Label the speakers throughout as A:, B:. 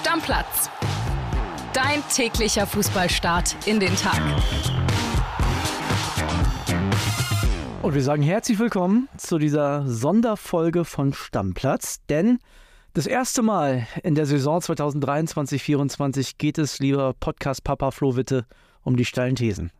A: Stammplatz. Dein täglicher Fußballstart in den Tag.
B: Und wir sagen herzlich willkommen zu dieser Sonderfolge von Stammplatz, denn das erste Mal in der Saison 2023-24 geht es, lieber Podcast-Papa Flo Witte, um die steilen Thesen.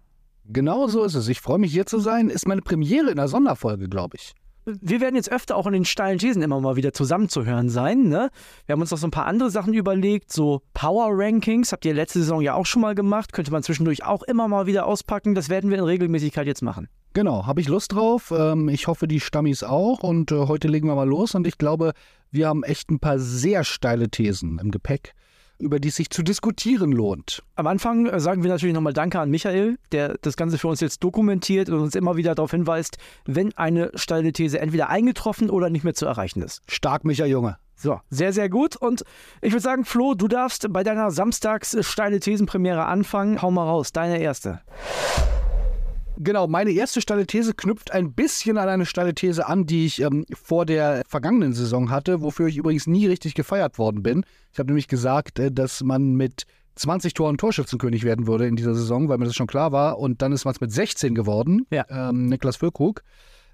C: Genau so ist es. Ich freue mich hier zu sein. Ist meine Premiere in der Sonderfolge, glaube ich.
B: Wir werden jetzt öfter auch in den steilen Thesen immer mal wieder zusammenzuhören sein. Ne? Wir haben uns noch so ein paar andere Sachen überlegt, so Power Rankings, habt ihr letzte Saison ja auch schon mal gemacht, könnte man zwischendurch auch immer mal wieder auspacken. Das werden wir in Regelmäßigkeit jetzt machen.
C: Genau, habe ich Lust drauf. Ähm, ich hoffe, die Stammis auch. Und äh, heute legen wir mal los. Und ich glaube, wir haben echt ein paar sehr steile Thesen im Gepäck über die es sich zu diskutieren lohnt.
B: Am Anfang äh, sagen wir natürlich nochmal Danke an Michael, der das Ganze für uns jetzt dokumentiert und uns immer wieder darauf hinweist, wenn eine steile These entweder eingetroffen oder nicht mehr zu erreichen ist.
C: Stark, Michael Junge.
B: So, sehr, sehr gut. Und ich würde sagen, Flo, du darfst bei deiner Samstags steile Thesenpremiere anfangen. Hau mal raus, deine erste.
C: Genau, meine erste steile These knüpft ein bisschen an eine steile These an, die ich ähm, vor der vergangenen Saison hatte, wofür ich übrigens nie richtig gefeiert worden bin. Ich habe nämlich gesagt, äh, dass man mit 20 Toren Torschützenkönig werden würde in dieser Saison, weil mir das schon klar war. Und dann ist man es mit 16 geworden.
B: Ja.
C: Ähm, Niklas Füllkrug.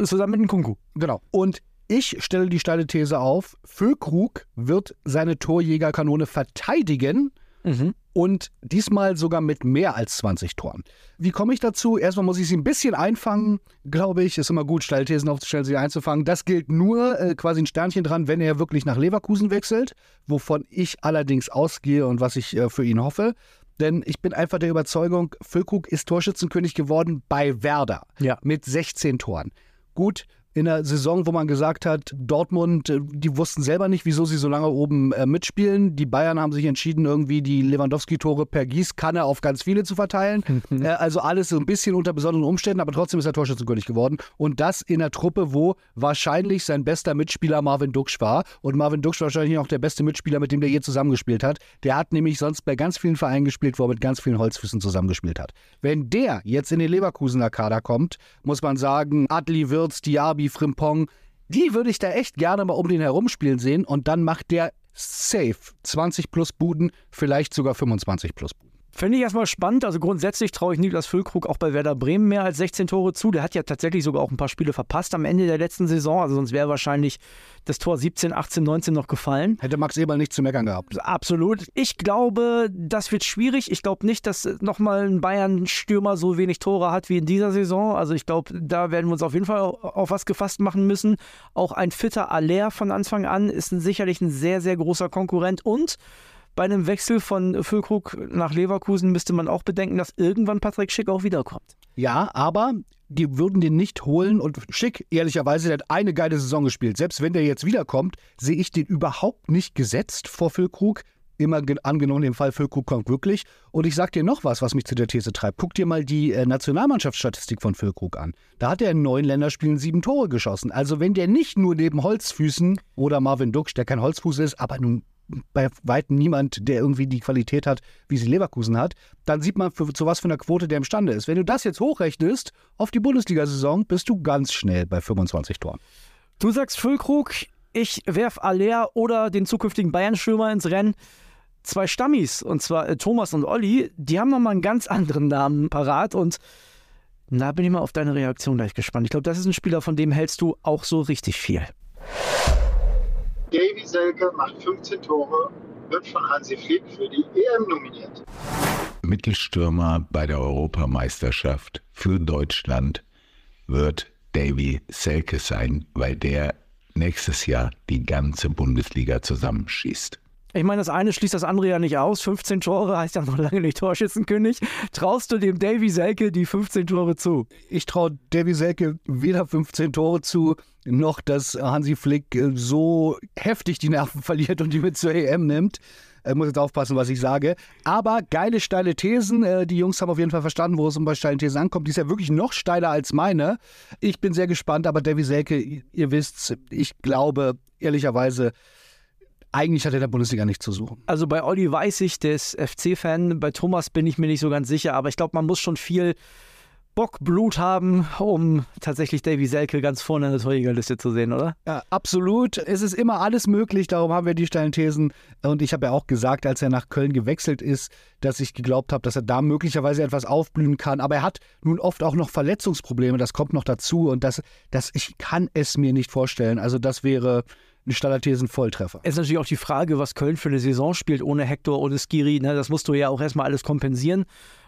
B: Zusammen mit dem Kunku.
C: Genau. Und ich stelle die steile These auf, Füllkrug wird seine Torjägerkanone verteidigen
B: Mhm.
C: Und diesmal sogar mit mehr als 20 Toren. Wie komme ich dazu? Erstmal muss ich sie ein bisschen einfangen, glaube ich. Ist immer gut, Steilthesen aufzustellen, sie einzufangen. Das gilt nur äh, quasi ein Sternchen dran, wenn er wirklich nach Leverkusen wechselt, wovon ich allerdings ausgehe und was ich äh, für ihn hoffe. Denn ich bin einfach der Überzeugung, Füllkrug ist Torschützenkönig geworden bei Werder
B: Ja.
C: mit 16 Toren. Gut, in einer Saison, wo man gesagt hat, Dortmund, äh, die wussten selber nicht, wieso sie so lange oben äh, mitspielen. Die Bayern haben sich entschieden, irgendwie die Lewandowski-Tore per Gießkanne auf ganz viele zu verteilen. äh, also alles so ein bisschen unter besonderen Umständen, aber trotzdem ist er Torschützenkönig geworden. Und das in einer Truppe, wo wahrscheinlich sein bester Mitspieler Marvin Duksch war. Und Marvin Duksch wahrscheinlich auch der beste Mitspieler, mit dem der je zusammengespielt hat. Der hat nämlich sonst bei ganz vielen Vereinen gespielt, wo er mit ganz vielen Holzfüßen zusammengespielt hat. Wenn der jetzt in den Leverkusener Kader kommt, muss man sagen, Adli, Wirtz, Diaby, Frimpong, die würde ich da echt gerne mal um den herumspielen sehen und dann macht der safe 20 plus Buden, vielleicht sogar 25 plus Buden.
B: Finde ich erstmal spannend. Also grundsätzlich traue ich Niklas Füllkrug auch bei Werder Bremen mehr als 16 Tore zu. Der hat ja tatsächlich sogar auch ein paar Spiele verpasst am Ende der letzten Saison. Also sonst wäre wahrscheinlich das Tor 17, 18, 19 noch gefallen.
C: Hätte Max Eberl nichts zu meckern gehabt.
B: Absolut. Ich glaube, das wird schwierig. Ich glaube nicht, dass nochmal ein Bayern-Stürmer so wenig Tore hat wie in dieser Saison. Also ich glaube, da werden wir uns auf jeden Fall auf was gefasst machen müssen. Auch ein fitter Aller von Anfang an ist ein, sicherlich ein sehr, sehr großer Konkurrent. Und bei einem Wechsel von Füllkrug nach Leverkusen müsste man auch bedenken, dass irgendwann Patrick Schick auch wiederkommt.
C: Ja, aber die würden den nicht holen und Schick, ehrlicherweise, der hat eine geile Saison gespielt. Selbst wenn der jetzt wiederkommt, sehe ich den überhaupt nicht gesetzt vor Füllkrug. Immer ge- angenommen, im Fall Füllkrug kommt wirklich. Und ich sag dir noch was, was mich zu der These treibt. Guck dir mal die äh, Nationalmannschaftsstatistik von Füllkrug an. Da hat er in neun Länderspielen sieben Tore geschossen. Also wenn der nicht nur neben Holzfüßen oder Marvin Duksch, der kein Holzfuß ist, aber nun bei weitem niemand, der irgendwie die Qualität hat, wie sie Leverkusen hat, dann sieht man, für, zu was für einer Quote der imstande ist. Wenn du das jetzt hochrechnest auf die Bundesliga-Saison, bist du ganz schnell bei 25 Toren.
B: Du sagst Füllkrug, ich werf Aller oder den zukünftigen Bayern-Stürmer ins Rennen. Zwei Stammis, und zwar äh, Thomas und Olli, die haben nochmal einen ganz anderen Namen parat und da bin ich mal auf deine Reaktion gleich gespannt. Ich glaube, das ist ein Spieler, von dem hältst du auch so richtig viel.
D: Davy Selke macht 15 Tore, wird von Hansi Flick für die EM nominiert.
E: Mittelstürmer bei der Europameisterschaft für Deutschland wird Davy Selke sein, weil der nächstes Jahr die ganze Bundesliga zusammenschießt.
B: Ich meine, das eine schließt das andere ja nicht aus. 15 Tore heißt ja noch lange nicht Torschützenkönig. Traust du dem Davy Selke die 15 Tore zu?
C: Ich traue Davy Selke weder 15 Tore zu, noch dass Hansi Flick äh, so heftig die Nerven verliert und die mit zur EM nimmt. Ich muss jetzt aufpassen, was ich sage. Aber geile, steile Thesen. Äh, Die Jungs haben auf jeden Fall verstanden, wo es um bei steilen Thesen ankommt. Die ist ja wirklich noch steiler als meine. Ich bin sehr gespannt, aber Davy Selke, ihr wisst, ich glaube, ehrlicherweise, eigentlich hat er in der Bundesliga nichts zu suchen.
B: Also bei Olli weiß ich, der ist FC-Fan. Bei Thomas bin ich mir nicht so ganz sicher, aber ich glaube, man muss schon viel Bock, Blut haben, um tatsächlich Davy Selke ganz vorne in der Torjägerliste zu sehen, oder?
C: Ja, absolut. Es ist immer alles möglich, darum haben wir die steilen Thesen. Und ich habe ja auch gesagt, als er nach Köln gewechselt ist, dass ich geglaubt habe, dass er da möglicherweise etwas aufblühen kann. Aber er hat nun oft auch noch Verletzungsprobleme, das kommt noch dazu. Und das, das, ich kann es mir nicht vorstellen. Also das wäre ein steiler Thesen-Volltreffer.
B: Es ist natürlich auch die Frage, was Köln für eine Saison spielt ohne Hector, ohne Skiri. Ne? Das musst du ja auch erstmal alles kompensieren.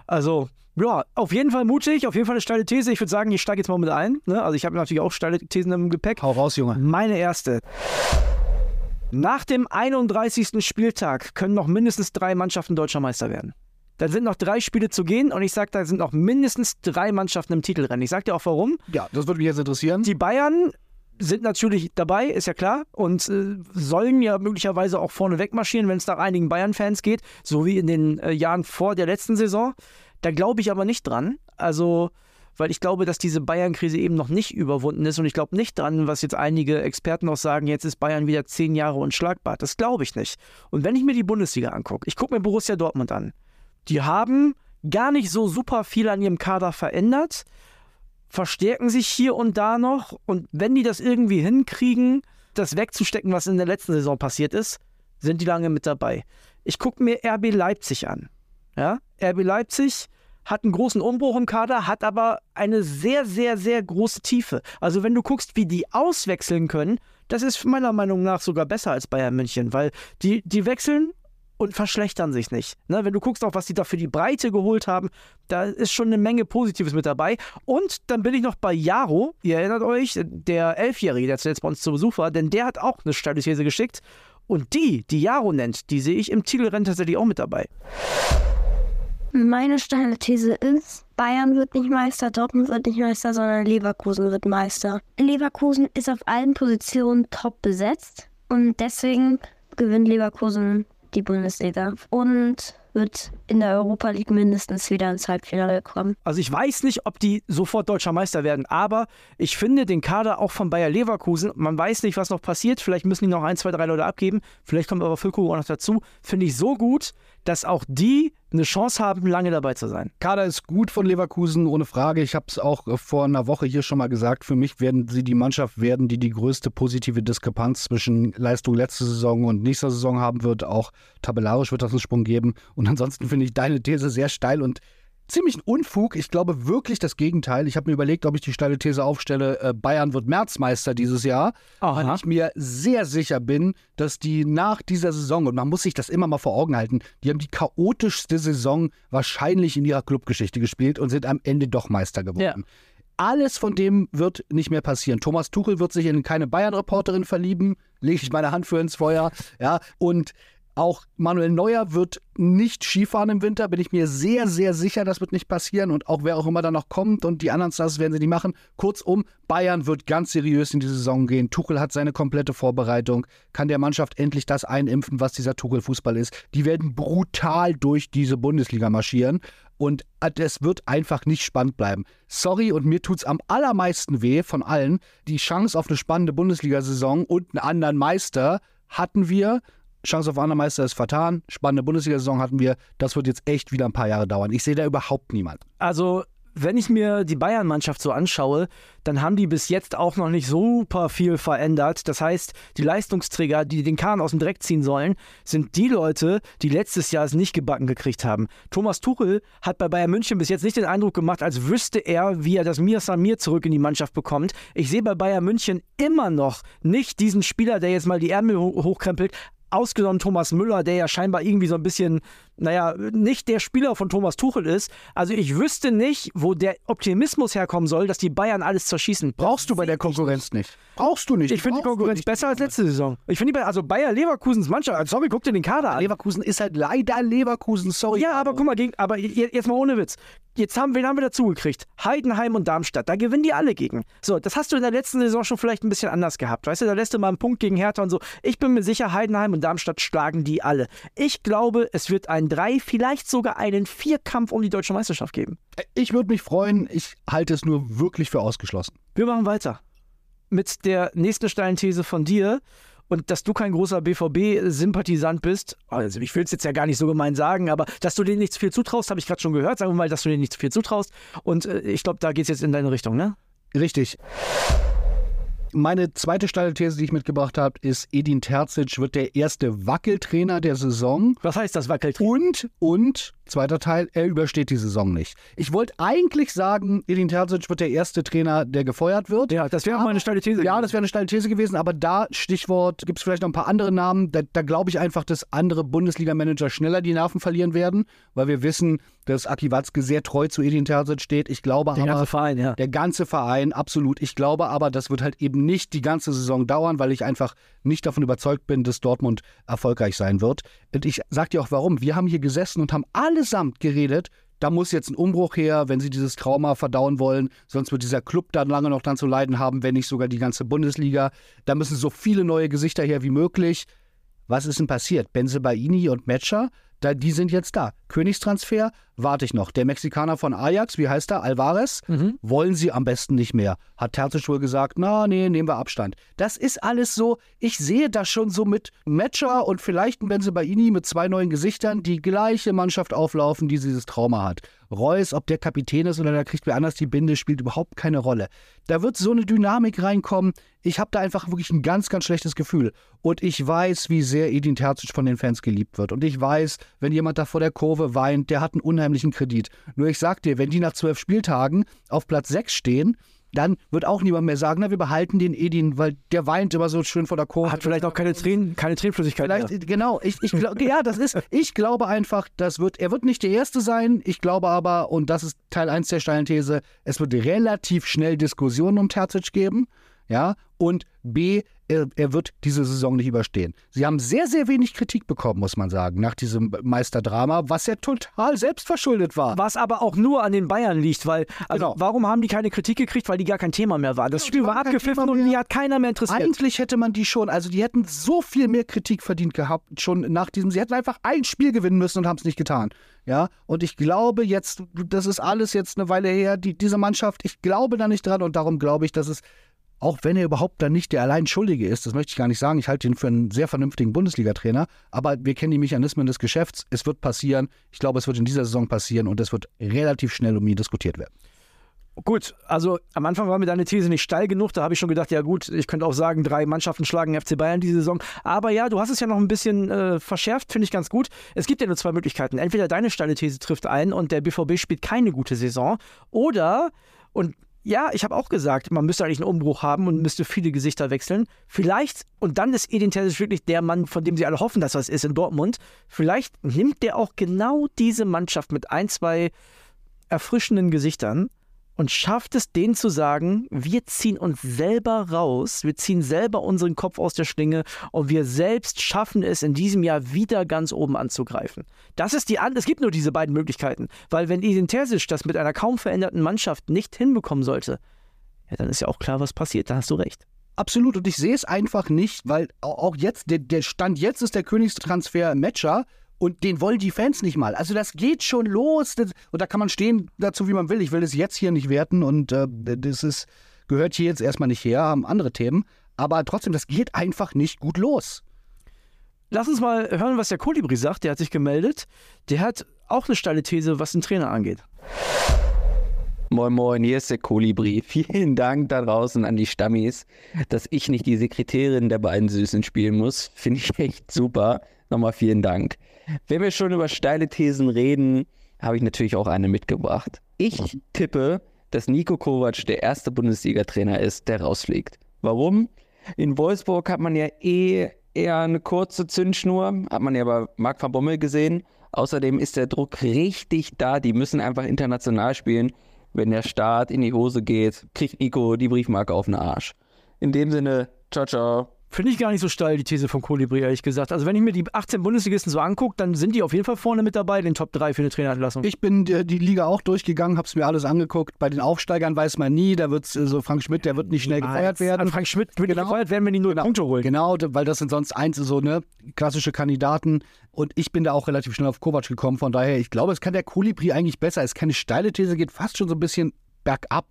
B: Also, ja, auf jeden Fall mutig, auf jeden Fall eine steile These. Ich würde sagen, ich steige jetzt mal mit ein. Ne? Also, ich habe natürlich auch steile Thesen im Gepäck.
C: Hau raus, Junge.
B: Meine erste. Nach dem 31. Spieltag können noch mindestens drei Mannschaften deutscher Meister werden. Da sind noch drei Spiele zu gehen und ich sage, da sind noch mindestens drei Mannschaften im Titelrennen. Ich sage dir auch warum.
C: Ja, das würde mich jetzt interessieren.
B: Die Bayern sind natürlich dabei, ist ja klar, und äh, sollen ja möglicherweise auch vorne wegmarschieren, wenn es nach einigen Bayern-Fans geht, so wie in den äh, Jahren vor der letzten Saison. Da glaube ich aber nicht dran. Also, weil ich glaube, dass diese Bayern-Krise eben noch nicht überwunden ist und ich glaube nicht dran, was jetzt einige Experten auch sagen, jetzt ist Bayern wieder zehn Jahre unschlagbar. Das glaube ich nicht. Und wenn ich mir die Bundesliga angucke, ich gucke mir Borussia Dortmund an, die haben gar nicht so super viel an ihrem Kader verändert verstärken sich hier und da noch. Und wenn die das irgendwie hinkriegen, das wegzustecken, was in der letzten Saison passiert ist, sind die lange mit dabei. Ich gucke mir RB Leipzig an. Ja? RB Leipzig hat einen großen Umbruch im Kader, hat aber eine sehr, sehr, sehr große Tiefe. Also wenn du guckst, wie die auswechseln können, das ist meiner Meinung nach sogar besser als Bayern München, weil die, die wechseln und verschlechtern sich nicht. Ne, wenn du guckst auch, was die da für die Breite geholt haben, da ist schon eine Menge Positives mit dabei. Und dann bin ich noch bei Jaro, ihr erinnert euch, der Elfjährige, der zuletzt bei uns zu Besuch war, denn der hat auch eine steile These geschickt. Und die, die Jaro nennt, die sehe ich im Titelrennen tatsächlich auch mit dabei.
F: Meine steile These ist, Bayern wird nicht Meister, Dortmund wird nicht Meister, sondern Leverkusen wird Meister. Leverkusen ist auf allen Positionen top besetzt und deswegen gewinnt Leverkusen die Bundesliga und wird in der Europa League mindestens wieder ins Halbfinale kommen.
B: Also ich weiß nicht, ob die sofort deutscher Meister werden, aber ich finde den Kader auch von Bayer Leverkusen, man weiß nicht, was noch passiert, vielleicht müssen die noch ein, zwei, drei Leute abgeben, vielleicht kommt aber Füllkrug auch noch dazu, finde ich so gut, dass auch die eine Chance haben, lange dabei zu sein.
C: Kader ist gut von Leverkusen, ohne Frage. Ich habe es auch äh, vor einer Woche hier schon mal gesagt. Für mich werden sie die Mannschaft werden, die die größte positive Diskrepanz zwischen Leistung letzte Saison und nächster Saison haben wird. Auch tabellarisch wird das einen Sprung geben. Und ansonsten finde ich deine These sehr steil und ziemlich ein Unfug. Ich glaube wirklich das Gegenteil. Ich habe mir überlegt, ob ich die steile These aufstelle, äh, Bayern wird Märzmeister dieses Jahr,
B: Aha.
C: weil ich mir sehr sicher bin, dass die nach dieser Saison, und man muss sich das immer mal vor Augen halten, die haben die chaotischste Saison wahrscheinlich in ihrer Clubgeschichte gespielt und sind am Ende doch Meister geworden.
B: Ja.
C: Alles von dem wird nicht mehr passieren. Thomas Tuchel wird sich in keine Bayern-Reporterin verlieben, lege ich meine Hand für ins Feuer. Ja, und auch Manuel Neuer wird nicht Skifahren im Winter, bin ich mir sehr, sehr sicher, das wird nicht passieren. Und auch wer auch immer da noch kommt und die anderen Stars werden sie nicht machen. Kurzum, Bayern wird ganz seriös in die Saison gehen. Tuchel hat seine komplette Vorbereitung, kann der Mannschaft endlich das einimpfen, was dieser Tuchel-Fußball ist. Die werden brutal durch diese Bundesliga marschieren. Und es wird einfach nicht spannend bleiben. Sorry, und mir tut es am allermeisten weh von allen. Die Chance auf eine spannende Bundesliga-Saison und einen anderen Meister hatten wir Chance auf anderen Meister ist vertan. Spannende Bundesliga-Saison hatten wir. Das wird jetzt echt wieder ein paar Jahre dauern. Ich sehe da überhaupt niemanden.
B: Also, wenn ich mir die Bayern-Mannschaft so anschaue, dann haben die bis jetzt auch noch nicht super viel verändert. Das heißt, die Leistungsträger, die den Kahn aus dem Dreck ziehen sollen, sind die Leute, die letztes Jahr es nicht gebacken gekriegt haben. Thomas Tuchel hat bei Bayern München bis jetzt nicht den Eindruck gemacht, als wüsste er, wie er das Mir Samir zurück in die Mannschaft bekommt. Ich sehe bei Bayern München immer noch nicht diesen Spieler, der jetzt mal die Ärmel hochkrempelt, ausgenommen Thomas Müller, der ja scheinbar irgendwie so ein bisschen, naja, nicht der Spieler von Thomas Tuchel ist. Also ich wüsste nicht, wo der Optimismus herkommen soll, dass die Bayern alles zerschießen.
C: Brauchst du bei der Konkurrenz nicht. Brauchst du nicht.
B: Ich finde die Konkurrenz besser als letzte Saison. Ich finde, also Bayer Leverkusens Mannschaft, also sorry, guck dir den Kader an.
C: Leverkusen ist halt leider Leverkusen, sorry.
B: Ja, aber guck mal, gegen, aber jetzt mal ohne Witz. Jetzt haben, wen haben wir dazu gekriegt? Heidenheim und Darmstadt. Da gewinnen die alle gegen. So, das hast du in der letzten Saison schon vielleicht ein bisschen anders gehabt. Weißt du, da lässt du mal einen Punkt gegen Hertha und so. Ich bin mir sicher, Heidenheim und Darmstadt schlagen die alle. Ich glaube, es wird drei, vielleicht sogar einen Vierkampf um die deutsche Meisterschaft geben.
C: Ich würde mich freuen. Ich halte es nur wirklich für ausgeschlossen.
B: Wir machen weiter mit der nächsten steilen These von dir. und dass du kein großer BVB-Sympathisant bist, also ich will es jetzt ja gar nicht so gemein sagen, aber dass du denen nicht zu viel zutraust, habe ich gerade schon gehört. Sagen wir mal, dass du denen nicht zu viel zutraust. Und äh, ich glaube, da geht es jetzt in deine Richtung, ne?
C: Richtig. Meine zweite steile These, die ich mitgebracht habe, ist, Edin Terzic wird der erste Wackeltrainer der Saison.
B: Was heißt das Wackeltrainer?
C: Und, und, zweiter Teil, er übersteht die Saison nicht. Ich wollte eigentlich sagen, Edin Terzic wird der erste Trainer, der gefeuert wird.
B: Ja, das wäre auch meine steile These.
C: Ja, das wäre eine steile These gewesen, aber da, Stichwort, gibt es vielleicht noch ein paar andere Namen. Da, da glaube ich einfach, dass andere Bundesliga-Manager schneller die Nerven verlieren werden, weil wir wissen, dass Aki Watzke sehr treu zu Edin Terzic steht. Ich glaube
B: der
C: aber,
B: ganze Verein, ja.
C: der ganze Verein, absolut. Ich glaube aber, das wird halt eben nicht die ganze Saison dauern, weil ich einfach nicht davon überzeugt bin, dass Dortmund erfolgreich sein wird. Und ich sage dir auch warum. Wir haben hier gesessen und haben allesamt geredet, da muss jetzt ein Umbruch her, wenn sie dieses Trauma verdauen wollen. Sonst wird dieser Club dann lange noch dran zu leiden haben, wenn nicht sogar die ganze Bundesliga. Da müssen so viele neue Gesichter her wie möglich. Was ist denn passiert? Benzebaini und Metscher, da, die sind jetzt da. Königstransfer, warte ich noch. Der Mexikaner von Ajax, wie heißt er? Alvarez,
B: Mhm.
C: wollen sie am besten nicht mehr. Hat Terzic wohl gesagt, na, nee, nehmen wir Abstand. Das ist alles so, ich sehe das schon so mit Metscher und vielleicht ein Benzebaini mit zwei neuen Gesichtern, die gleiche Mannschaft auflaufen, die dieses Trauma hat. Reus, ob der Kapitän ist oder der kriegt wer anders die Binde, spielt überhaupt keine Rolle. Da wird so eine Dynamik reinkommen. Ich habe da einfach wirklich ein ganz, ganz schlechtes Gefühl. Und ich weiß, wie sehr Edin Terzic von den Fans geliebt wird. Und ich weiß, wenn jemand da vor der Kurve weint, der hat einen unheimlichen Kredit. Nur ich sag dir, wenn die nach zwölf Spieltagen auf Platz sechs stehen, dann wird auch niemand mehr sagen, na, wir behalten den Edin, weil der weint immer so schön vor der Kurve.
B: Hat vielleicht auch keine Tränen, keine Tränenflüssigkeit
C: Vielleicht,
B: mehr.
C: genau, ich, ich glaube, ja, das ist, ich glaube einfach, das wird, er wird nicht der Erste sein, ich glaube aber, und das ist Teil 1 der steilen These, es wird relativ schnell Diskussionen um Terzic geben, ja, und B, er, er wird diese Saison nicht überstehen. Sie haben sehr, sehr wenig Kritik bekommen, muss man sagen, nach diesem Meisterdrama, was ja total selbstverschuldet war.
B: Was aber auch nur an den Bayern liegt, weil, also
C: Genau.
B: warum haben die keine Kritik gekriegt? Weil die gar kein Thema mehr waren. Das Spiel
C: die
B: war abgepfiffen und die hat keiner mehr interessiert.
C: Eigentlich hätte man die schon, also die hätten so viel mehr Kritik verdient gehabt, schon nach diesem, sie hätten einfach ein Spiel gewinnen müssen und haben es nicht getan. Ja, und ich glaube jetzt, das ist alles jetzt eine Weile her, die, diese Mannschaft, ich glaube da nicht dran und darum glaube ich, dass es, auch wenn er überhaupt dann nicht der allein Schuldige ist, das möchte ich gar nicht sagen, ich halte ihn für einen sehr vernünftigen Bundesliga-Trainer, aber wir kennen die Mechanismen des Geschäfts, es wird passieren, ich glaube, es wird in dieser Saison passieren und es wird relativ schnell um ihn diskutiert werden.
B: Gut, also am Anfang war mir deine These nicht steil genug. Da habe ich schon gedacht, ja gut, ich könnte auch sagen, drei Mannschaften schlagen FC Bayern diese Saison. Aber ja, du hast es ja noch ein bisschen äh, verschärft, finde ich ganz gut. Es gibt ja nur zwei Möglichkeiten. Entweder deine steile These trifft ein und der BVB spielt keine gute Saison. Oder, und ja, ich habe auch gesagt, man müsste eigentlich einen Umbruch haben und müsste viele Gesichter wechseln. Vielleicht, und dann ist Edin Terzic wirklich der Mann, von dem sie alle hoffen, dass das ist in Dortmund. Vielleicht nimmt der auch genau diese Mannschaft mit ein, zwei erfrischenden Gesichtern und schafft es, denen zu sagen, wir ziehen uns selber raus, wir ziehen selber unseren Kopf aus der Schlinge und wir selbst schaffen es in diesem Jahr wieder ganz oben anzugreifen. Das ist die an es gibt nur diese beiden Möglichkeiten, weil wenn Edin Terzic das mit einer kaum veränderten Mannschaft nicht hinbekommen sollte, ja, dann ist ja auch klar, was passiert, da hast du recht.
C: Absolut, und ich sehe es einfach nicht, weil au- auch jetzt, der, der Stand jetzt ist der Königstransfer Matcher und den wollen die Fans nicht mal. Also das geht schon los das, und da kann man stehen dazu, wie man will. Ich will das jetzt hier nicht werten und äh, das ist, gehört hier jetzt erstmal nicht her, haben andere Themen. Aber trotzdem, das geht einfach nicht gut los.
B: Lass uns mal hören, was der Kolibri sagt, der hat sich gemeldet. Der hat auch eine steile These, was den Trainer angeht.
G: Moin Moin, hier ist der Kolibri. Vielen Dank da draußen an die Stammis, dass ich nicht die Sekretärin der beiden Süßen spielen muss. Finde ich echt super. Nochmal vielen Dank. Wenn wir schon über steile Thesen reden, habe ich natürlich auch eine mitgebracht. Ich tippe, dass Nico Kovac der erste Bundesliga-Trainer ist, der rausfliegt. Warum? In Wolfsburg hat man ja eh eher eine kurze Zündschnur, hat man ja bei Marc van Bommel gesehen. Außerdem ist der Druck richtig da, die müssen einfach international spielen. Wenn der Start in die Hose geht, kriegt Nico die Briefmarke auf den Arsch. In dem Sinne, ciao, ciao.
B: Finde ich gar nicht so steil, die These von Kolibri, ehrlich gesagt. Also wenn ich mir die 18 Bundesligisten so angucke, dann sind die auf jeden Fall vorne mit dabei, den Top 3 für eine Trainerentlassung.
C: Ich bin die, die Liga auch durchgegangen, habe es mir alles angeguckt. Bei den Aufsteigern weiß man nie, da wird so Frank Schmidt, der wird nicht schnell gefeuert werden.
B: An Frank Schmidt wird
C: Genau.
B: genau. gefeuert werden, wenn die nur Punkte holen.
C: Genau, weil das sind sonst eins so ne klassische Kandidaten und ich bin da auch relativ schnell auf Kovac gekommen. Von daher, ich glaube, es kann der Kolibri eigentlich besser. Es ist keine steile These, geht fast schon so ein bisschen bergab.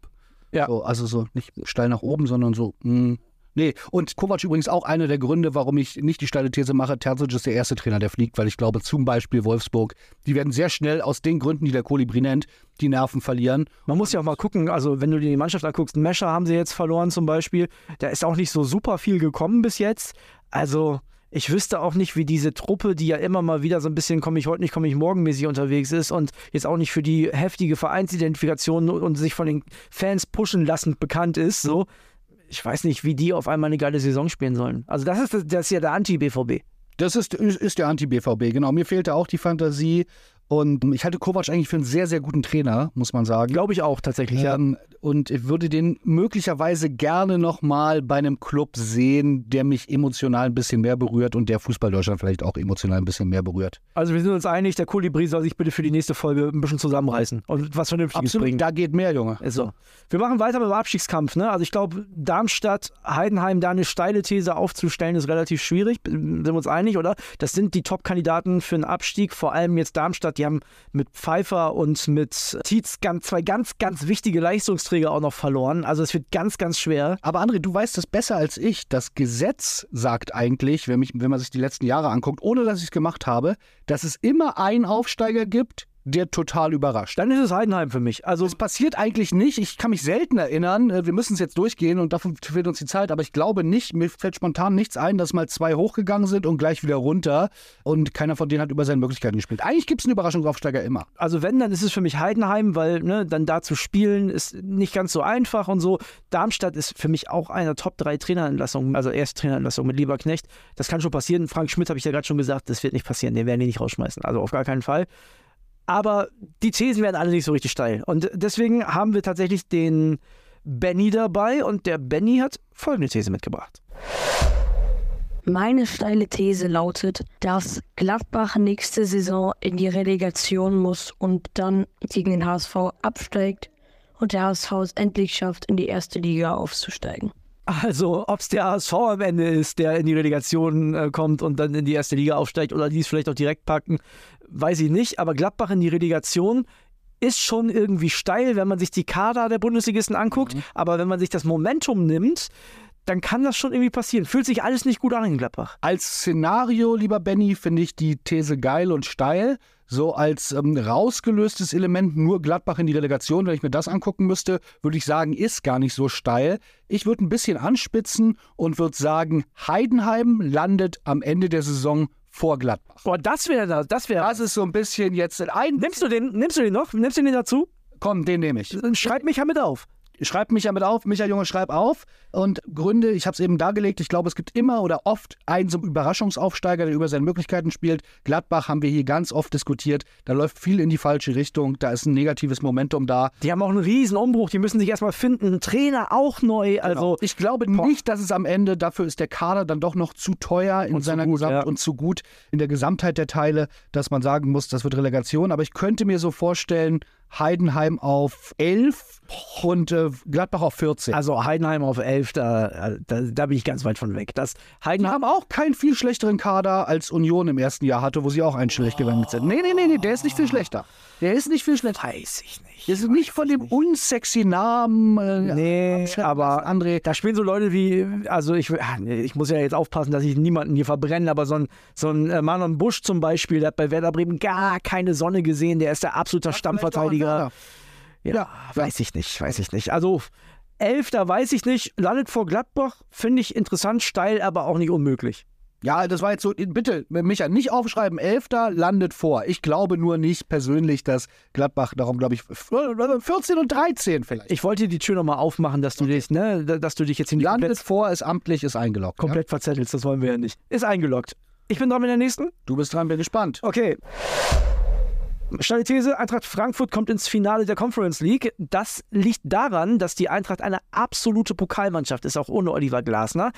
B: Ja.
C: So, also so nicht steil nach oben, sondern so mh, Nee, und Kovac übrigens auch einer der Gründe, warum ich nicht die steile These mache, Terzic ist der erste Trainer, der fliegt, weil ich glaube, zum Beispiel Wolfsburg, die werden sehr schnell aus den Gründen, die der Kolibri nennt, die Nerven verlieren.
B: Man muss ja auch mal gucken, also wenn du dir die Mannschaft anguckst, Mescher haben sie jetzt verloren zum Beispiel, da ist auch nicht so super viel gekommen bis jetzt. Also ich wüsste auch nicht, wie diese Truppe, die ja immer mal wieder so ein bisschen komme ich heute nicht, komme ich morgen mäßig unterwegs ist und jetzt auch nicht für die heftige Vereinsidentifikation und sich von den Fans pushen lassend bekannt ist, so. Ich weiß nicht, wie die auf einmal eine geile Saison spielen sollen. Also das ist, das ist ja der Anti-BVB.
C: Das ist, ist der Anti-BVB, genau. Mir fehlte auch die Fantasie. Und ich halte Kovac eigentlich für einen sehr, sehr guten Trainer, muss man sagen.
B: Glaube ich auch tatsächlich, ja.
C: Ähm, und ich würde den möglicherweise gerne nochmal bei einem Club sehen, der mich emotional ein bisschen mehr berührt und der Fußball Deutschland vielleicht auch emotional ein bisschen mehr berührt.
B: Also wir sind uns einig, der Kolibri soll sich bitte für die nächste Folge ein bisschen zusammenreißen und was Vernünftiges
C: Absolut,
B: bringen.
C: da geht mehr, Junge.
B: Ist so. Wir machen weiter mit dem Abstiegskampf. Ne? Also ich glaube, Darmstadt, Heidenheim, da eine steile These aufzustellen, ist relativ schwierig. Sind wir uns einig, oder? Das sind die Top-Kandidaten für einen Abstieg. Vor allem jetzt Darmstadt, die haben mit Pfeiffer und mit Tietz ganz, zwei ganz, ganz wichtige Leistungsträger auch noch verloren. Also es wird ganz, ganz schwer.
C: Aber André, du weißt das besser als ich. Das Gesetz sagt eigentlich, wenn, mich, wenn man sich die letzten Jahre anguckt, ohne dass ich es gemacht habe, dass es immer einen Aufsteiger gibt, der total überrascht.
B: Dann ist es Heidenheim für mich. Also
C: Es passiert eigentlich nicht. Ich kann mich selten erinnern. äh, Wir müssen es jetzt durchgehen und dafür fehlt uns die Zeit. Aber ich glaube nicht, mir fällt spontan nichts ein, dass mal zwei hochgegangen sind und gleich wieder runter. Und keiner von denen hat über seine Möglichkeiten gespielt. Eigentlich gibt es einen Überraschungsaufsteiger immer.
B: also wenn, dann ist es für mich Heidenheim, weil ne, dann da zu spielen ist nicht ganz so einfach und so. Darmstadt ist für mich auch einer Top 3 Trainerentlassungen, also erste Trainerentlassung mit Lieberknecht. Das kann schon passieren. Frank Schmidt habe ich ja gerade schon gesagt, das wird nicht passieren. Den werden die nicht rausschmeißen. Also auf gar keinen Fall. Aber die Thesen werden alle nicht so richtig steil. Und deswegen haben wir tatsächlich den Benny dabei und der Benny hat folgende These mitgebracht.
H: Meine steile These lautet, dass Gladbach nächste Saison in die Relegation muss und dann gegen den HSV absteigt und der HSV es endlich schafft, in die erste Liga aufzusteigen.
B: Also, ob es der HSV am Ende ist, der in die Relegation äh, kommt und dann in die erste Liga aufsteigt oder die es vielleicht auch direkt packen, weiß ich nicht. Aber Gladbach in die Relegation ist schon irgendwie steil, wenn man sich die Kader der Bundesligisten anguckt. Aber wenn man sich das Momentum nimmt, dann kann das schon irgendwie passieren. Fühlt sich alles nicht gut an in Gladbach.
C: Als Szenario, lieber Benny, finde ich die These geil und steil. So als ähm, rausgelöstes Element nur Gladbach in die Relegation, wenn ich mir das angucken müsste, würde ich sagen, ist gar nicht so steil. Ich würde ein bisschen anspitzen und würde sagen, Heidenheim landet am Ende der Saison vor Gladbach.
B: Boah, das wäre das. Das wäre.
C: Das ist so ein bisschen jetzt ein.
B: Nimmst du den? Nimmst du den noch? Nimmst du den dazu?
C: Komm, den nehme ich.
B: Schreib mich ja mit auf.
C: Schreib mich damit auf, Michael Junge, schreib auf. Und Gründe, ich habe es eben dargelegt, ich glaube, es gibt immer oder oft einen so einen Überraschungsaufsteiger, der über seine Möglichkeiten spielt. Gladbach haben wir hier ganz oft diskutiert. Da läuft viel in die falsche Richtung, da ist ein negatives Momentum da.
B: Die haben auch einen riesen Umbruch. Die müssen sich erstmal finden. Ein Trainer auch neu. Also
C: ich glaube nicht, dass es am Ende, dafür ist der Kader dann doch noch zu teuer in
B: Und
C: seiner
B: gut,
C: Gesamt
B: ja.
C: und zu gut in der Gesamtheit der Teile, dass man sagen muss, das wird Relegation. Aber ich könnte mir so vorstellen, Heidenheim auf 11 und äh, Gladbach auf 14.
B: Also Heidenheim auf 11, da, da, da bin ich ganz weit von weg. Das
C: Die
B: Heidenheim,
C: haben auch keinen viel schlechteren Kader als Union im ersten Jahr hatte, wo sie auch einstellig gelandet sind. Nee, nee, nee, nee, der ist nicht viel schlechter. Der ist nicht viel schlechter.
B: weiß ich nicht.
C: Der ist nicht von dem unsexy Namen. Äh,
B: Nee, aber
C: André.
B: da spielen so Leute wie, also ich, ah, ich muss ja jetzt aufpassen, dass ich niemanden hier verbrenne, aber so ein, so ein äh, Manon Busch zum Beispiel, der hat bei Werder Bremen gar keine Sonne gesehen, der ist der absoluter Stammverteidiger. Ja,
C: Ja,
B: weiß ich nicht, weiß ich nicht. Also Elfter weiß ich nicht, landet vor Gladbach, finde ich interessant, steil, aber auch nicht unmöglich.
C: Ja, das war jetzt so, bitte, Micha, nicht aufschreiben, Elfter landet vor. Ich glaube nur nicht persönlich, dass Gladbach, darum glaube ich, 14 und 13 vielleicht.
B: Ich wollte die Tür nochmal aufmachen, dass du dich, ne, dass du dich jetzt in die
C: landet
B: komplett,
C: vor, ist amtlich, ist eingeloggt. Ja?
B: komplett verzettelst, das wollen wir ja nicht. Ist eingeloggt. Ich bin dran mit der nächsten.
C: Du bist dran, bin gespannt.
B: Okay. Steile These, Eintracht Frankfurt kommt ins Finale der Conference League. Das liegt daran, dass die Eintracht eine absolute Pokalmannschaft ist, auch ohne Oliver Glasner.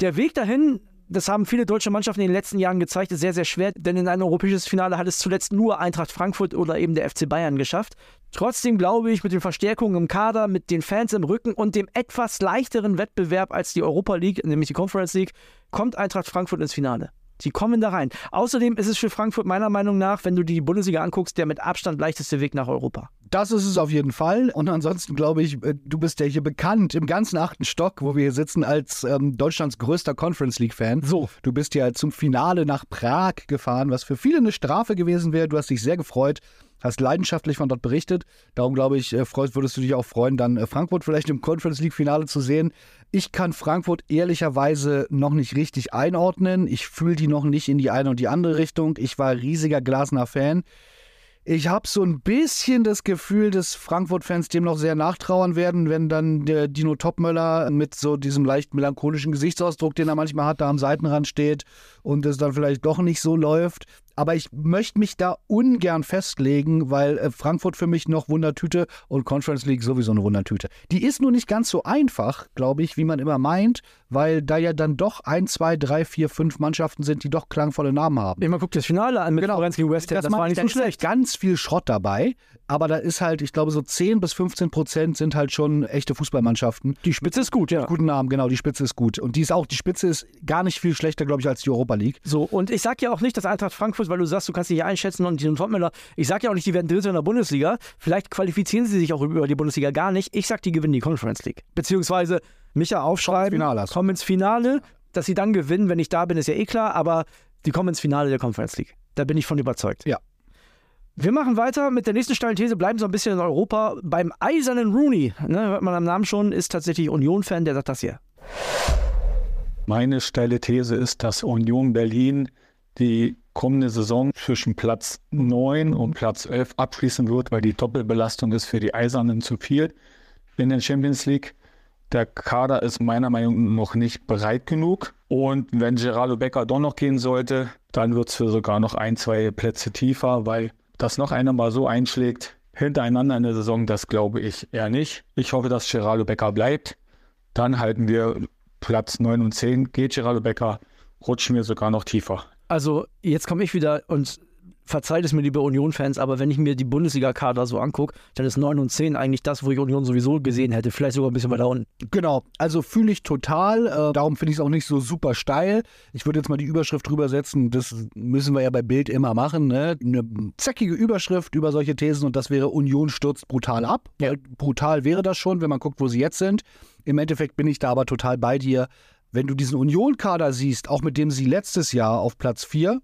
B: Der Weg dahin, das haben viele deutsche Mannschaften in den letzten Jahren gezeigt, ist sehr, sehr schwer, denn in ein europäisches Finale hat es zuletzt nur Eintracht Frankfurt oder eben der FC Bayern geschafft. Trotzdem glaube ich, mit den Verstärkungen im Kader, mit den Fans im Rücken und dem etwas leichteren Wettbewerb als die Europa League, nämlich die Conference League, kommt Eintracht Frankfurt ins Finale. Die kommen da rein. Außerdem ist es für Frankfurt meiner Meinung nach, wenn du die Bundesliga anguckst, der mit Abstand leichteste Weg nach Europa.
C: Das ist es auf jeden Fall. Und ansonsten glaube ich, äh, du bist ja hier bekannt im ganzen achten Stock, wo wir hier sitzen, als ähm, Deutschlands größter Conference League-Fan.
B: So.
C: Du bist ja zum Finale nach Prag gefahren, was für viele eine Strafe gewesen wäre. Du hast dich sehr gefreut, hast leidenschaftlich von dort berichtet. Darum glaube ich, äh, freust, würdest du dich auch freuen, dann äh, Frankfurt vielleicht im Conference League-Finale zu sehen. Ich kann Frankfurt ehrlicherweise noch nicht richtig einordnen. Ich fühle die noch nicht in die eine und die andere Richtung. Ich war riesiger Glasner-Fan. Ich habe so ein bisschen das Gefühl, dass Frankfurt-Fans dem noch sehr nachtrauern werden, wenn dann der Dino Topmöller mit so diesem leicht melancholischen Gesichtsausdruck, den er manchmal hat, da am Seitenrand steht und es dann vielleicht doch nicht so läuft. Aber ich möchte mich da ungern festlegen, weil äh, Frankfurt für mich noch Wundertüte und Conference League sowieso eine Wundertüte. Die ist nur nicht ganz so einfach, glaube ich, wie man immer meint, weil da ja dann doch ein, zwei, drei, vier, fünf Mannschaften sind, die doch klangvolle Namen haben.
B: Wenn man guckt das Finale an mit
C: Genau.
B: Florenz gegen West Ham,
C: Das,
B: das, war nicht so
C: halt
B: schlecht.
C: ganz viel Schrott dabei, aber da ist halt, ich glaube, so 10 bis 15 Prozent sind halt schon echte Fußballmannschaften.
B: Die Spitze ist gut, ja.
C: Guten Namen, genau, die Spitze ist gut. Und die ist auch, die Spitze ist gar nicht viel schlechter, glaube ich, als die Europa League.
B: So, und ich sag ja auch nicht, dass Eintracht Frankfurt, weil du sagst, du kannst dich hier einschätzen und Dino Topmöller, ich sag ja auch nicht, die werden Dritter in der Bundesliga. Vielleicht qualifizieren sie sich auch über die Bundesliga gar nicht. Ich sag, die gewinnen die Conference League. Beziehungsweise Micha aufschreiben,
C: Finale hast du.
B: kommen ins Finale. Dass sie dann gewinnen, wenn ich da bin, ist ja eh klar, aber die kommen ins Finale der Conference League. Da bin ich von überzeugt.
C: Ja.
B: Wir machen weiter mit der nächsten steilen These, bleiben so ein bisschen in Europa. Beim eisernen Rooney, ne, hört man am Namen schon, ist tatsächlich Union-Fan, der sagt das hier.
I: Meine steile These ist, dass Union Berlin die kommende Saison zwischen Platz 9 und Platz 11 abschließen wird, weil die Doppelbelastung ist für die Eisernen zu viel in der Champions League. Der Kader ist meiner Meinung nach noch nicht bereit genug. Und wenn Gerardo Becker doch noch gehen sollte, dann wird es für sogar noch ein, zwei Plätze tiefer, weil das noch einer mal so einschlägt hintereinander in der Saison, das glaube ich eher nicht. Ich hoffe, dass Gerardo Becker bleibt. Dann halten wir Platz 9 und 10. Geht Gerardo Becker, rutschen wir sogar noch tiefer.
B: Also, jetzt komme ich wieder und verzeiht es mir, liebe Union-Fans, aber wenn ich mir die Bundesliga-Kader so angucke, dann ist 9 und 10 eigentlich das, wo ich Union sowieso gesehen hätte. Vielleicht sogar ein bisschen weiter unten.
C: Genau, also fühle ich total. Äh, darum finde ich es auch nicht so super steil. Ich würde jetzt mal die Überschrift drüber setzen. Das müssen wir ja bei Bild immer machen. Ne? Eine zackige Überschrift über solche Thesen und das wäre Union stürzt brutal ab. Weil brutal wäre das schon, wenn man guckt, wo sie jetzt sind. Im Endeffekt bin ich da aber total bei dir. Wenn du diesen Union-Kader siehst, auch mit dem sie letztes Jahr auf Platz 4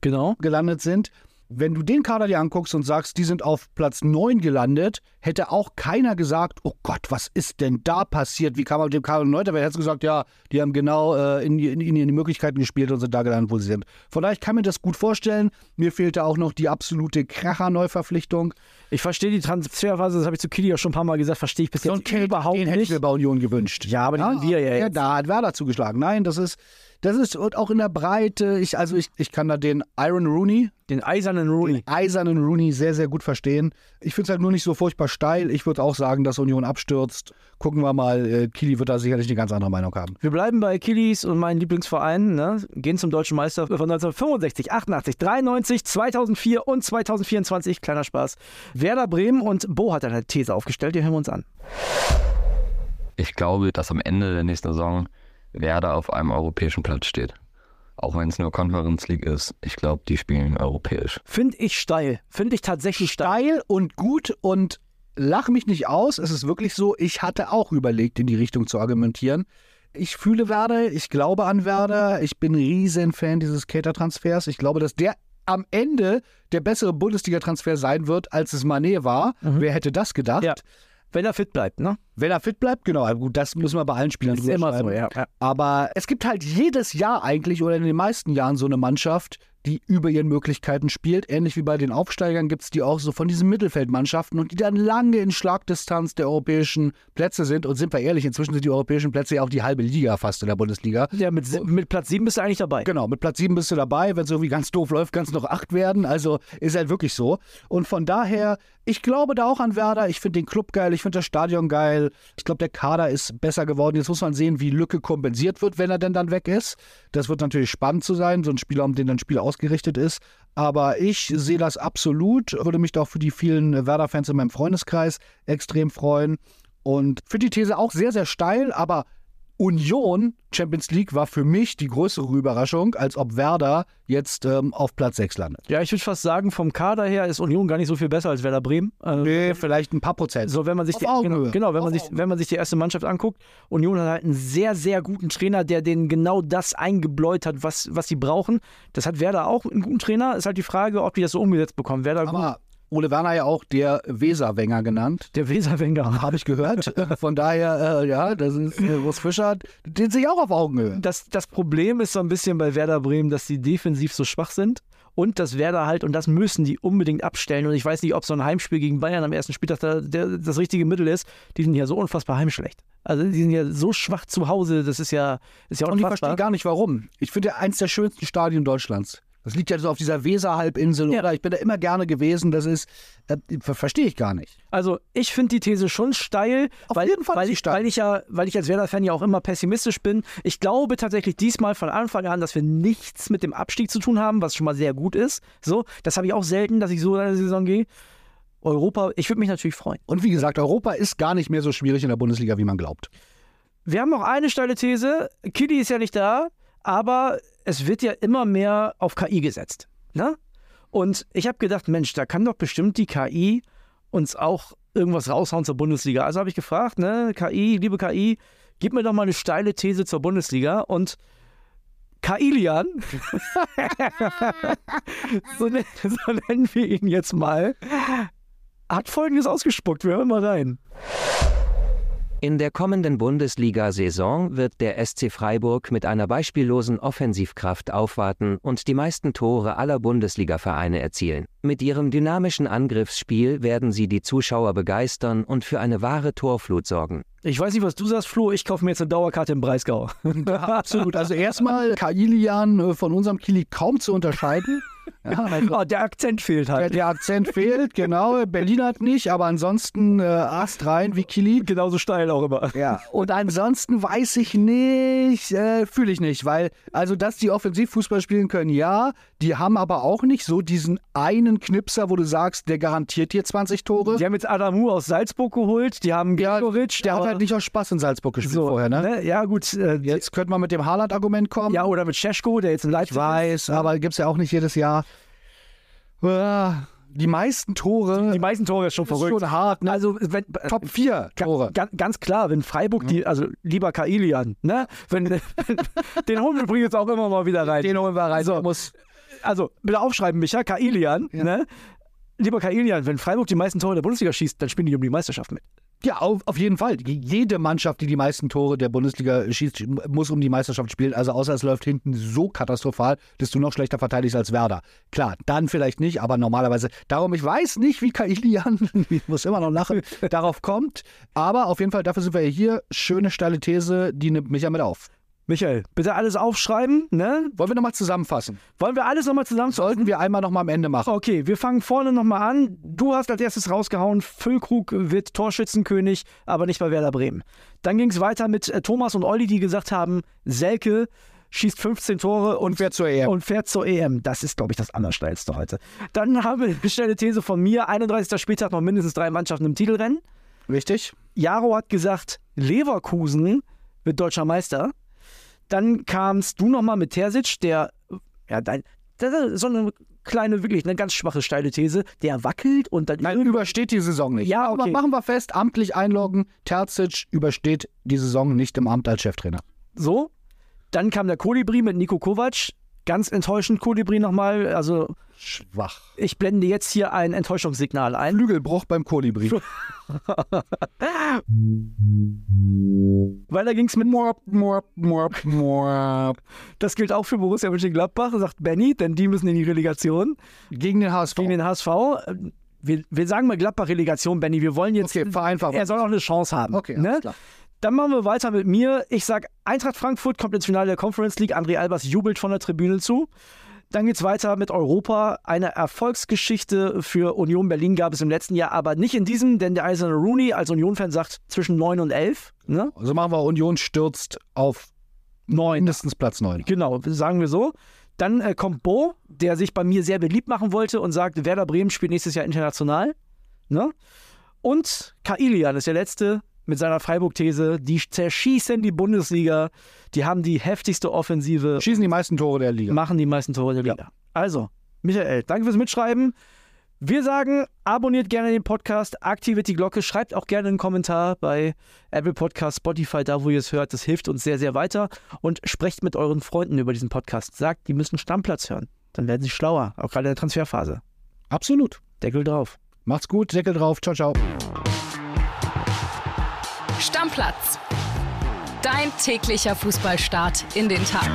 B: Genau.
C: gelandet sind. Wenn du den Kader dir anguckst und sagst, die sind auf Platz 9 gelandet, hätte auch keiner gesagt, oh Gott, was ist denn da passiert? Wie kann man mit dem Kader Neuter werden? Hätte gesagt, ja, die haben genau äh, in, die- in, in die Möglichkeiten gespielt und sind da gelandet, wo sie sind. Von daher, ich kann mir das gut vorstellen. Mir fehlte auch noch die absolute Kracher-Neuverpflichtung.
B: Ich verstehe die Transferphase, das habe ich zu Kili ja schon ein paar Mal gesagt, verstehe ich bis
C: So
B: jetzt
C: einen
B: überhaupt
C: den hätte ich
B: nicht.
C: mir bei Union gewünscht.
B: Ja, aber den haben wir ja
C: Ja,
B: jetzt.
C: da hat Werder zugeschlagen. Nein, das ist, das ist und auch in der Breite. Ich, also ich, ich kann da den Iron Rooney,
B: Den eisernen Rooney.
C: eisernen Rooney sehr, sehr gut verstehen. Ich finde es halt nur nicht so furchtbar steil. Ich würde auch sagen, dass Union abstürzt. Gucken wir mal. Äh, Kili wird da sicherlich eine ganz andere Meinung haben.
B: Wir bleiben bei Kilis und meinen Lieblingsvereinen, ne? gehen zum deutschen Meister von 1965, 88, 93, 2004 und 2024. Kleiner Spaß. Werder Bremen und Bo hat eine These aufgestellt, die hören wir uns an.
J: Ich glaube, dass am Ende der nächsten Saison Werder auf einem europäischen Platz steht. Auch wenn es nur Conference League ist. Ich glaube, die spielen europäisch.
B: Finde ich steil. Finde ich tatsächlich steil.
C: Steil und gut und lach mich nicht aus. Es ist wirklich so, ich hatte auch überlegt, in die Richtung zu argumentieren. Ich fühle Werder, ich glaube an Werder. Ich bin riesen Fan dieses Cater-Transfers. Ich glaube, dass der am Ende der bessere Bundesliga-Transfer sein wird, als es Manet war. Wer hätte das gedacht?
B: Ja. Wenn er fit bleibt, ne?
C: Wenn er fit bleibt, genau. Gut, das müssen wir bei allen Spielern drüber
B: immer so,
C: schreiben.
B: ja. ja.
C: Aber es gibt halt jedes Jahr eigentlich oder in den meisten Jahren so eine Mannschaft, die über ihren Möglichkeiten spielt. Ähnlich wie bei den Aufsteigern gibt es die auch so von diesen Mittelfeldmannschaften und die dann lange in Schlagdistanz der europäischen Plätze sind. Und sind wir ehrlich, inzwischen sind die europäischen Plätze ja auch die halbe Liga fast in der Bundesliga.
B: Ja, mit, mit Platz 7 bist du eigentlich dabei.
C: Genau, mit Platz 7 bist du dabei. Wenn es irgendwie ganz doof läuft, kannst du noch 8 werden. Also ist halt wirklich so. Und von daher, ich glaube da auch an Werder. Ich finde den Club geil, ich finde das Stadion geil. Ich glaube, der Kader ist besser geworden. Jetzt muss man sehen, wie Lücke kompensiert wird, wenn er denn dann weg ist. Das wird natürlich spannend zu sein, so ein Spieler, um den dann Spiel ausgerichtet ist. Aber ich sehe das absolut. Würde mich doch für die vielen Werder-Fans in meinem Freundeskreis extrem freuen. Und finde die These auch sehr, sehr steil, aber Union Champions League war für mich die größere Überraschung, als ob Werder jetzt ähm, auf Platz 6 landet.
B: Ja, ich würde fast sagen, vom Kader her ist Union gar nicht so viel besser als Werder Bremen. Äh,
C: Nee, vielleicht ein paar Prozent.
B: So, wenn man sich
C: Auf
B: die,
C: Augenhöhe.
B: genau, genau wenn, man sich, wenn man sich die erste Mannschaft anguckt, Union hat halt einen sehr, sehr guten Trainer, der denen genau das eingebläut hat, was, was sie brauchen. Das hat Werder auch einen guten Trainer. Ist halt die Frage, ob die das so umgesetzt bekommen. Werder gut,
C: Aber Ole Werner ja auch der Weserwenger genannt.
B: der Weserwenger.
C: Habe ich gehört. Von daher, äh, ja, das ist äh, Urs Fischer, den sehe ich auch auf Augenhöhe.
B: Das, das Problem ist so ein bisschen bei Werder Bremen, dass die defensiv so schwach sind. Und dass Werder halt, und das müssen die unbedingt abstellen. Und ich weiß nicht, ob so ein Heimspiel gegen Bayern am ersten Spieltag da, der, das richtige Mittel ist. Die sind ja so unfassbar heimschlecht. Also die sind ja so schwach zu Hause, das ist ja, ist ja
C: Und ich
B: unfassbar.
C: verstehe gar nicht, warum. Ich finde ja eins der schönsten Stadien Deutschlands. Das liegt ja so auf dieser Weserhalbinsel,
B: Ja.
C: oder? Ich bin da immer gerne gewesen. Das ist, äh, ver- verstehe ich gar nicht.
B: Also ich finde die These schon steil,
C: Auf
B: weil,
C: jeden Fall
B: weil, ich,
C: steil.
B: weil ich ja, weil ich als Werder-Fan ja auch immer pessimistisch bin. Ich glaube tatsächlich diesmal von Anfang an, dass wir nichts mit dem Abstieg zu tun haben, was schon mal sehr gut ist. So, das habe ich auch selten, dass ich so in eine Saison gehe. Europa, ich würde mich natürlich freuen.
C: Und wie gesagt, Europa ist gar nicht mehr so schwierig in der Bundesliga, wie man glaubt.
B: Wir haben noch eine steile These. Kili ist ja nicht da, aber es wird ja immer mehr auf KI gesetzt. Ne? Und ich habe gedacht, Mensch, da kann doch bestimmt die KI uns auch irgendwas raushauen zur Bundesliga. Also habe ich gefragt, ne, KI, liebe KI, gib mir doch mal eine steile These zur Bundesliga und Kailian, so, nen- so nennen wir ihn jetzt mal, hat folgendes ausgespuckt. Wir hören mal rein.
K: In der kommenden Bundesliga-Saison wird der SC Freiburg mit einer beispiellosen Offensivkraft aufwarten und die meisten Tore aller Bundesliga-Vereine erzielen. Mit ihrem dynamischen Angriffsspiel werden sie die Zuschauer begeistern und für eine wahre Torflut sorgen.
B: Ich weiß nicht, was du sagst, Flo. Ich kaufe mir jetzt eine Dauerkarte im Breisgau.
C: Absolut. Also erstmal Kailian äh, von unserem Kili kaum zu unterscheiden. Ja,
B: Oh, der Akzent fehlt
C: der,
B: halt.
C: der Akzent fehlt, genau. Berlin hat nicht, aber ansonsten äh, Ast rein wie Kili.
B: Genauso steil auch immer.
C: Ja, und ansonsten weiß ich nicht, äh, fühle ich nicht, weil, also, dass die Offensivfußball spielen können, ja, die haben aber auch nicht so diesen einen Knipser, wo du sagst, der garantiert dir 20 Tore.
B: Die haben jetzt Adamu aus Salzburg geholt, die haben
C: Ja,
B: Gregoritsch.
C: der hat halt nicht aus Spaß in Salzburg gespielt
B: so,
C: vorher, ne?
B: Ja, gut. Äh,
C: Jetzt könnte man mit dem Haaland-Argument kommen.
B: ja, oder mit Scheschko, der jetzt in
C: ich
B: Leipzig
C: weiß, aber gibt es ja auch nicht jedes Jahr. Ah, Die meisten Tore,
B: Die meisten Tore ist schon
C: ist
B: verrückt.
C: schon hart, ne?
B: Also, wenn,
C: Top 4
B: Ga-
C: Tore.
B: ga- ganz klar, wenn Freiburg die, also lieber Kailian, ne? Wenn, den holen wir übrigens auch immer mal wieder rein.
C: Den holen wir rein.
B: So.
C: Muss
B: Also, bitte aufschreiben, Micha, Kailian, ne? Lieber Kailian, wenn Freiburg die meisten Tore der Bundesliga schießt, dann spielen die um die Meisterschaft mit.
C: Ja, auf, auf jeden Fall. Jede Mannschaft, die die meisten Tore der Bundesliga schießt, muss um die Meisterschaft spielen. Also außer es läuft hinten so katastrophal, dass du noch schlechter verteidigst als Werder. Klar, dann vielleicht nicht, aber normalerweise. Darum, ich weiß nicht, wie Kailian, ich muss immer noch lachen, darauf kommt. Aber auf jeden Fall, dafür sind wir ja hier. Schöne steile These, die nimmt mich ja mit auf.
B: Michael, bitte alles aufschreiben, ne?
C: Wollen wir nochmal zusammenfassen?
B: Wollen wir alles nochmal zusammen
C: Sollten wir einmal nochmal am Ende machen.
B: Okay, wir fangen vorne nochmal an. Du hast als erstes rausgehauen, Füllkrug wird Torschützenkönig, aber nicht bei Werder Bremen. Dann ging es weiter mit äh, Thomas und Olli, die gesagt haben, Selke schießt 15 Tore und,
C: wer zur EM.
B: und fährt zur EM. Das ist, glaube ich, das Allersteilste heute. Dann haben wir eine schnelle These von mir, 31. Spieltag noch mindestens drei Mannschaften im Titelrennen.
C: Richtig?
B: Jaro hat gesagt, Leverkusen wird deutscher Meister. Dann kamst du nochmal mit Terzic, der, ja, dein, das ist so eine kleine, wirklich eine ganz schwache, steile These, der wackelt und dann.
C: Nein, übersteht die Saison nicht.
B: Ja,
C: Aber
B: okay.
C: machen wir fest, amtlich einloggen. Terzic übersteht die Saison nicht im Amt als Cheftrainer.
B: So. Dann kam der Kolibri mit Nico Kovac. Ganz enttäuschend Kolibri nochmal. Also,
C: Schwach.
B: ich blende jetzt hier ein Enttäuschungssignal ein.
C: Flügelbruch beim Kolibri.
B: Weil da ging es mit
C: Morp, morp, morp, morp.
B: Das gilt auch für Borussia Mönchengladbach, sagt Benny, denn die müssen in die Relegation
C: Gegen den HSV.
B: gegen den HSV. Wir, wir sagen mal Gladbach-Relegation, Benny. Wir wollen jetzt.
C: Okay, vereinfacht.
B: Er soll auch eine Chance haben.
C: Okay,
B: ne?
C: klar.
B: Dann machen wir weiter mit mir. Ich sag, Eintracht Frankfurt kommt ins Finale der Conference League. André Albers jubelt von der Tribüne zu. Dann geht's weiter mit Europa. Eine Erfolgsgeschichte für Union Berlin gab es im letzten Jahr, aber nicht in diesem, denn der Eiserne Rooney als Union-Fan sagt zwischen 9 und 11. Ne?
C: Also machen wir Union stürzt auf
B: 9.
C: mindestens Platz 9.
B: Genau, sagen wir so. Dann äh, kommt Bo, der sich bei mir sehr beliebt machen wollte und sagt, Werder Bremen spielt nächstes Jahr international. Ne? Und Kailian ist der letzte mit seiner Freiburg-These. Die zerschießen die Bundesliga. Die haben die heftigste Offensive.
C: Schießen die meisten Tore der Liga.
B: Machen die meisten Tore der Liga. Ja. Also, Michael, danke fürs Mitschreiben. Wir sagen, abonniert gerne den Podcast, aktiviert die Glocke, schreibt auch gerne einen Kommentar bei Apple Podcast, Spotify, da wo ihr es hört. Das hilft uns sehr, sehr weiter. Und sprecht mit euren Freunden über diesen Podcast. Sagt, die müssen Stammplatz hören. Dann werden sie schlauer, auch gerade in der Transferphase.
C: Absolut.
B: Deckel drauf.
C: Macht's gut, Deckel drauf. Ciao, ciao.
A: Stammplatz. Dein täglicher Fußballstart in den Tag.